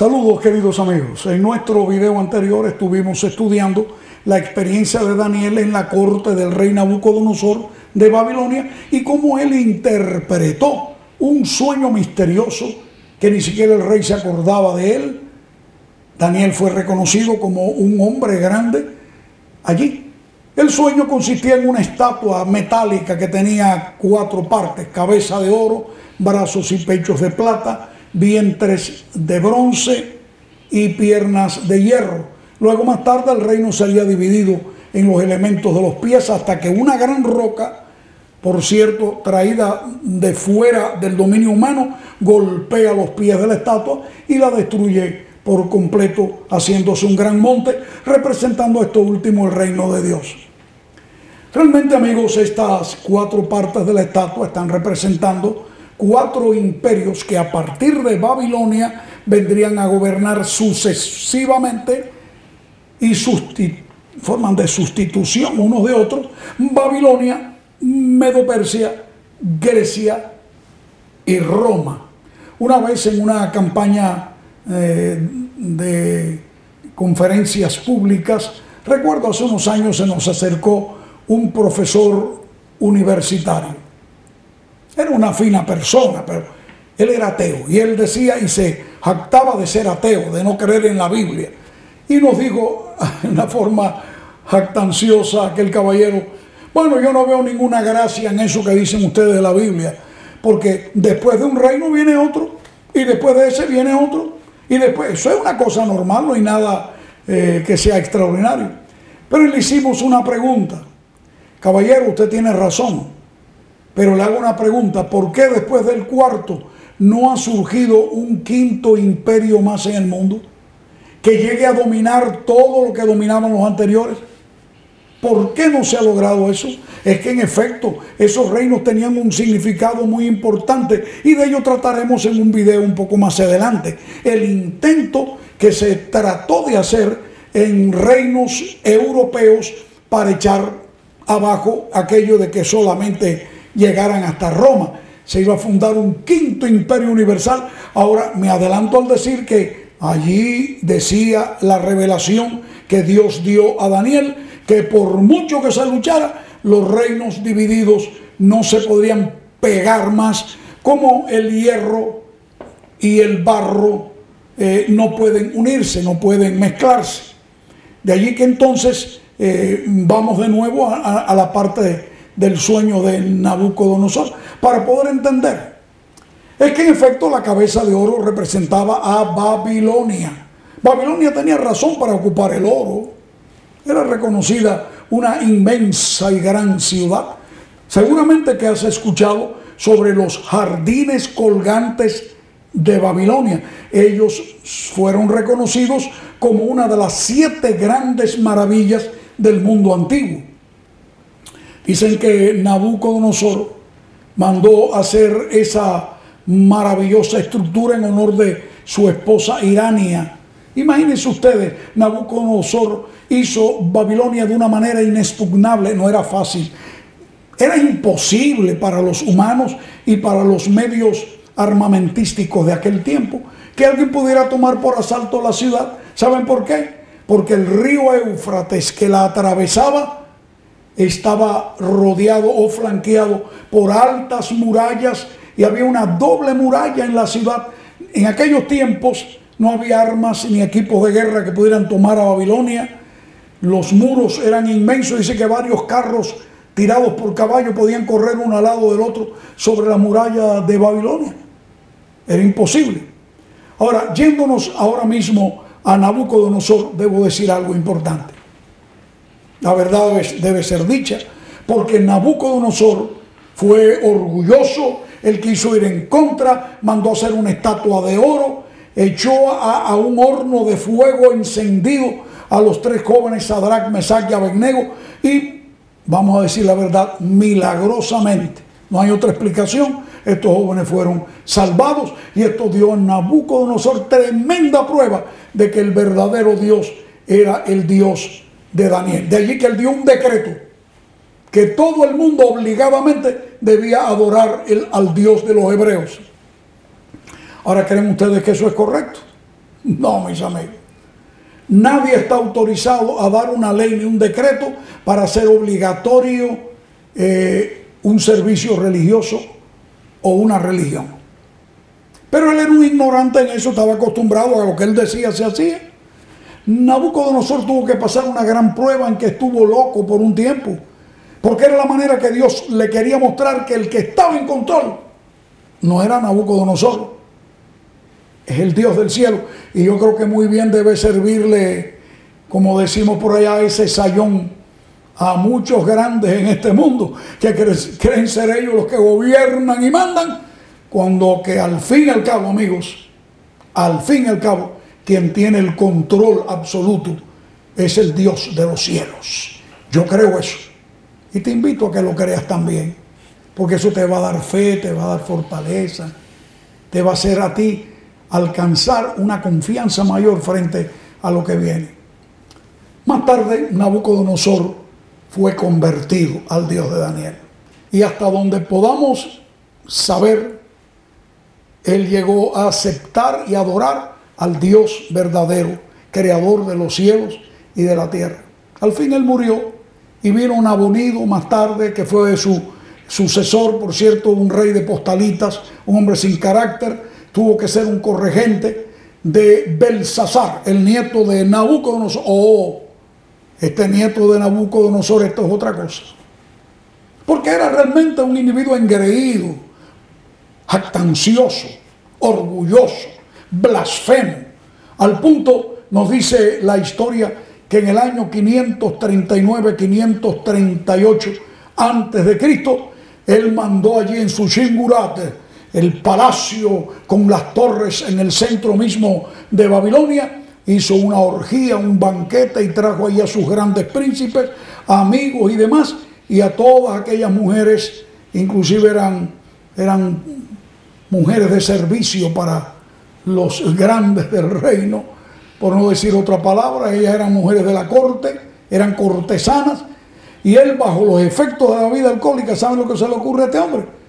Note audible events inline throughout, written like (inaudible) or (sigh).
Saludos queridos amigos. En nuestro video anterior estuvimos estudiando la experiencia de Daniel en la corte del rey Nabucodonosor de Babilonia y cómo él interpretó un sueño misterioso que ni siquiera el rey se acordaba de él. Daniel fue reconocido como un hombre grande allí. El sueño consistía en una estatua metálica que tenía cuatro partes, cabeza de oro, brazos y pechos de plata, vientres de bronce y piernas de hierro. Luego más tarde el reino sería dividido en los elementos de los pies hasta que una gran roca, por cierto, traída de fuera del dominio humano, golpea los pies de la estatua y la destruye por completo, haciéndose un gran monte, representando esto último el reino de Dios. Realmente amigos, estas cuatro partes de la estatua están representando cuatro imperios que a partir de Babilonia vendrían a gobernar sucesivamente y forman de sustitución unos de otros. Babilonia, Medo-Persia, Grecia y Roma. Una vez en una campaña eh, de conferencias públicas, recuerdo hace unos años se nos acercó un profesor universitario era una fina persona, pero él era ateo. Y él decía y se jactaba de ser ateo, de no creer en la Biblia. Y nos dijo (laughs) en una forma jactanciosa aquel caballero, bueno, yo no veo ninguna gracia en eso que dicen ustedes de la Biblia, porque después de un reino viene otro, y después de ese viene otro, y después, eso es una cosa normal, no hay nada eh, que sea extraordinario. Pero le hicimos una pregunta, caballero, usted tiene razón, pero le hago una pregunta, ¿por qué después del cuarto no ha surgido un quinto imperio más en el mundo? Que llegue a dominar todo lo que dominaban los anteriores. ¿Por qué no se ha logrado eso? Es que en efecto esos reinos tenían un significado muy importante y de ello trataremos en un video un poco más adelante. El intento que se trató de hacer en reinos europeos para echar abajo aquello de que solamente llegaran hasta Roma. Se iba a fundar un quinto imperio universal. Ahora me adelanto al decir que allí decía la revelación que Dios dio a Daniel, que por mucho que se luchara, los reinos divididos no se podrían pegar más, como el hierro y el barro eh, no pueden unirse, no pueden mezclarse. De allí que entonces eh, vamos de nuevo a, a la parte de, del sueño de Nabucodonosor, para poder entender. Es que en efecto la cabeza de oro representaba a Babilonia. Babilonia tenía razón para ocupar el oro. Era reconocida una inmensa y gran ciudad. Seguramente que has escuchado sobre los jardines colgantes de Babilonia. Ellos fueron reconocidos como una de las siete grandes maravillas del mundo antiguo. Dicen que Nabucodonosor mandó hacer esa maravillosa estructura en honor de su esposa Irania. Imagínense ustedes, Nabucodonosor hizo Babilonia de una manera inexpugnable, no era fácil. Era imposible para los humanos y para los medios armamentísticos de aquel tiempo que alguien pudiera tomar por asalto la ciudad. ¿Saben por qué? Porque el río Éufrates que la atravesaba estaba rodeado o flanqueado por altas murallas y había una doble muralla en la ciudad. En aquellos tiempos no había armas ni equipos de guerra que pudieran tomar a Babilonia. Los muros eran inmensos. Dice que varios carros tirados por caballo podían correr uno al lado del otro sobre la muralla de Babilonia. Era imposible. Ahora, yéndonos ahora mismo a Nabucodonosor, debo decir algo importante. La verdad debe, ser dicha, porque Nabucodonosor fue orgulloso, él quiso ir en contra, mandó hacer una estatua de oro, echó a, un horno de fuego encendido a los tres jóvenes Sadrach, Mesach y Abednego y, vamos a decir la verdad, milagrosamente, no hay otra explicación, estos jóvenes fueron salvados y esto dio a Nabucodonosor tremenda prueba de que el verdadero Dios era el Dios de Daniel. De allí que él dio un decreto que todo el mundo obligadamente debía adorar al Dios de los hebreos. Ahora creen ustedes que eso es correcto. (laughs) No, mis amigos. Nadie está autorizado a dar una ley ni un decreto para hacer obligatorio eh, un servicio religioso o una religión. Pero él era un ignorante en eso, estaba acostumbrado a lo que él decía se hacía. Nabucodonosor tuvo que pasar una gran prueba en que estuvo loco por un tiempo, porque era la manera que Dios le quería mostrar que el que estaba en control no era Nabucodonosor, es el Dios del cielo. Y yo creo que muy bien debe servirle, como decimos por allá, ese sayón a muchos grandes en este mundo, que creen ser ellos los que gobiernan y mandan, cuando que al fin y al cabo, amigos, al fin y al cabo, quien tiene el control absoluto es el Dios de los cielos. Yo creo eso. Y te invito a que lo creas también, porque eso te va a dar fe, te va a dar fortaleza, te va a hacer a ti alcanzar una confianza mayor frente a lo que viene. Más tarde, Nabucodonosor fue convertido al Dios de Daniel. Y hasta donde podamos saber, él llegó a aceptar y adorar al Dios verdadero, creador de los cielos y de la tierra. Al fin él murió y vino un abonido más tarde que fue su sucesor, por cierto, un rey de postalitas, un hombre sin carácter, tuvo que ser un corregente de Belsasar, el nieto de Nabucodonosor. Oh, este nieto de Nabucodonosor, esto es otra cosa. Porque era realmente un individuo engreído, jactancioso, orgulloso, blasfemo. Al punto, nos dice la historia, que en el año 539-538 antes de Cristo, él mandó allí en su Shingurate, el palacio con las torres en el centro mismo de Babilonia, hizo una orgía, un banquete y trajo ahí a sus grandes príncipes, amigos y demás, y a todas aquellas mujeres, inclusive eran, eran mujeres de servicio para los grandes del reino, por no decir otra palabra, ellas eran mujeres de la corte, eran cortesanas, y él bajo los efectos de la vida alcohólica, ¿saben lo que se le ocurre a este hombre?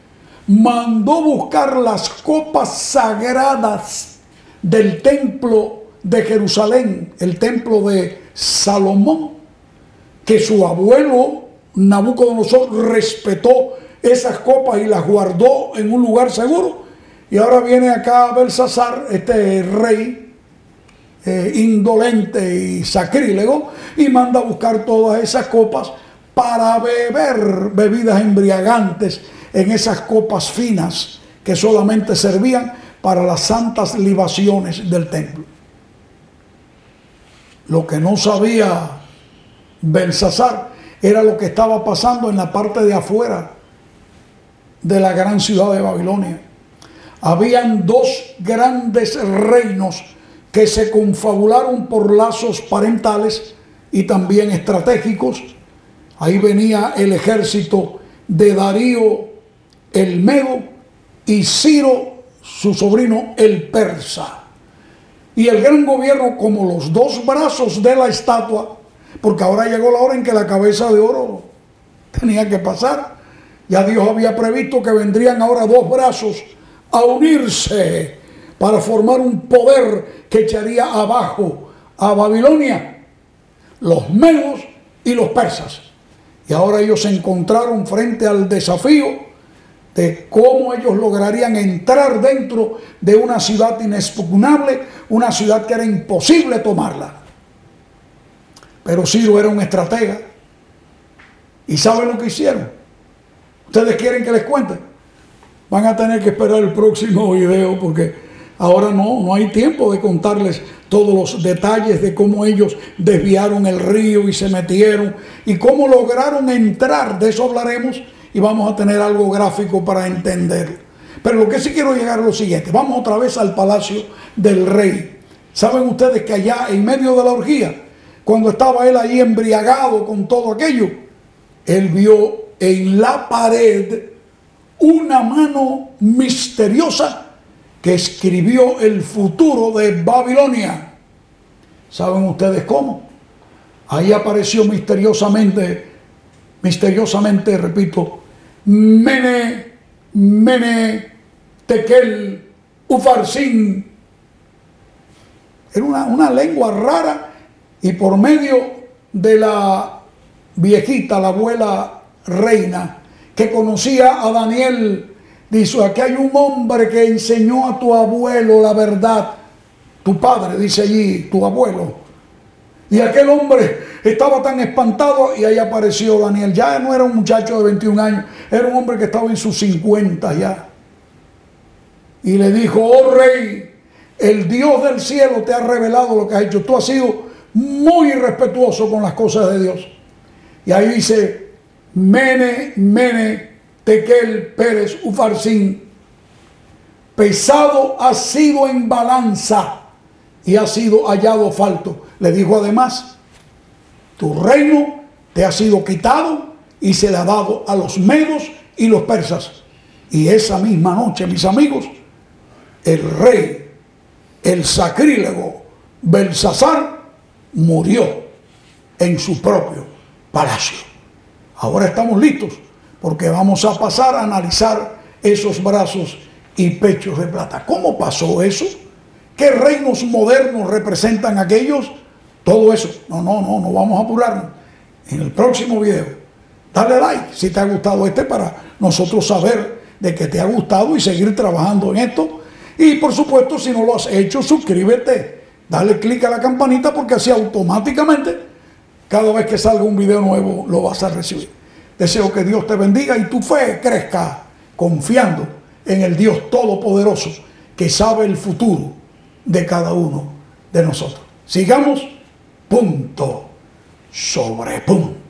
mandó buscar las copas sagradas del templo de Jerusalén, el templo de Salomón, que su abuelo Nabucodonosor respetó esas copas y las guardó en un lugar seguro. Y ahora viene acá Belsasar, este rey eh, indolente y sacrílego, y manda a buscar todas esas copas para beber bebidas embriagantes en esas copas finas que solamente servían para las santas libaciones del templo. Lo que no sabía Belsasar era lo que estaba pasando en la parte de afuera de la gran ciudad de Babilonia. Habían dos grandes reinos que se confabularon por lazos parentales y también estratégicos. Ahí venía el ejército de Darío el Medo y Ciro, su sobrino, el persa. Y el gran gobierno como los dos brazos de la estatua, porque ahora llegó la hora en que la cabeza de oro tenía que pasar. Ya Dios había previsto que vendrían ahora dos brazos a unirse para formar un poder que echaría abajo a Babilonia, los medos y los persas. Y ahora ellos se encontraron frente al desafío de cómo ellos lograrían entrar dentro de una ciudad inexpugnable, una ciudad que era imposible tomarla. Pero Ciro era un estratega. ¿Y saben lo que hicieron? ¿Ustedes quieren que les cuente? Van a tener que esperar el próximo video porque ahora no, no hay tiempo de contarles todos los detalles de cómo ellos desviaron el río y se metieron y cómo lograron entrar. De eso hablaremos y vamos a tener algo gráfico para entenderlo. Pero lo que sí quiero llegar a lo siguiente. Vamos otra vez al palacio del rey. Saben ustedes que allá en medio de la orgía, cuando estaba él ahí embriagado con todo aquello, él vio en la pared una mano misteriosa que escribió el futuro de Babilonia. ¿Saben ustedes cómo? Ahí apareció misteriosamente, misteriosamente, repito, Mene, Mene, Tekel, Ufarsin. Era una, una lengua rara y por medio de la viejita, la abuela reina, que conocía a Daniel, dice, aquí hay un hombre que enseñó a tu abuelo la verdad. Tu padre, dice allí, tu abuelo. Y aquel hombre estaba tan espantado y ahí apareció Daniel. Ya no era un muchacho de 21 años, era un hombre que estaba en sus 50 ya. Y le dijo, oh rey, el Dios del cielo te ha revelado lo que has hecho. Tú has sido muy respetuoso con las cosas de Dios. Y ahí dice, Mene, Mene, Tequel, Pérez, Ufarsin, pesado ha sido en balanza y ha sido hallado falto. Le dijo además, tu reino te ha sido quitado y se le ha dado a los medos y los persas. Y esa misma noche, mis amigos, el rey, el sacrílego Belsasar, murió en su propio palacio. Ahora estamos listos porque vamos a pasar a analizar esos brazos y pechos de plata. ¿Cómo pasó eso? ¿Qué reinos modernos representan aquellos? Todo eso. No, no, no, no vamos a apurarnos. En el próximo video, dale like si te ha gustado este para nosotros saber de que te ha gustado y seguir trabajando en esto. Y por supuesto, si no lo has hecho, suscríbete. Dale clic a la campanita porque así automáticamente cada vez que salga un video nuevo lo vas a recibir. Deseo que Dios te bendiga y tu fe crezca confiando en el Dios Todopoderoso que sabe el futuro de cada uno de nosotros. Sigamos punto sobre punto.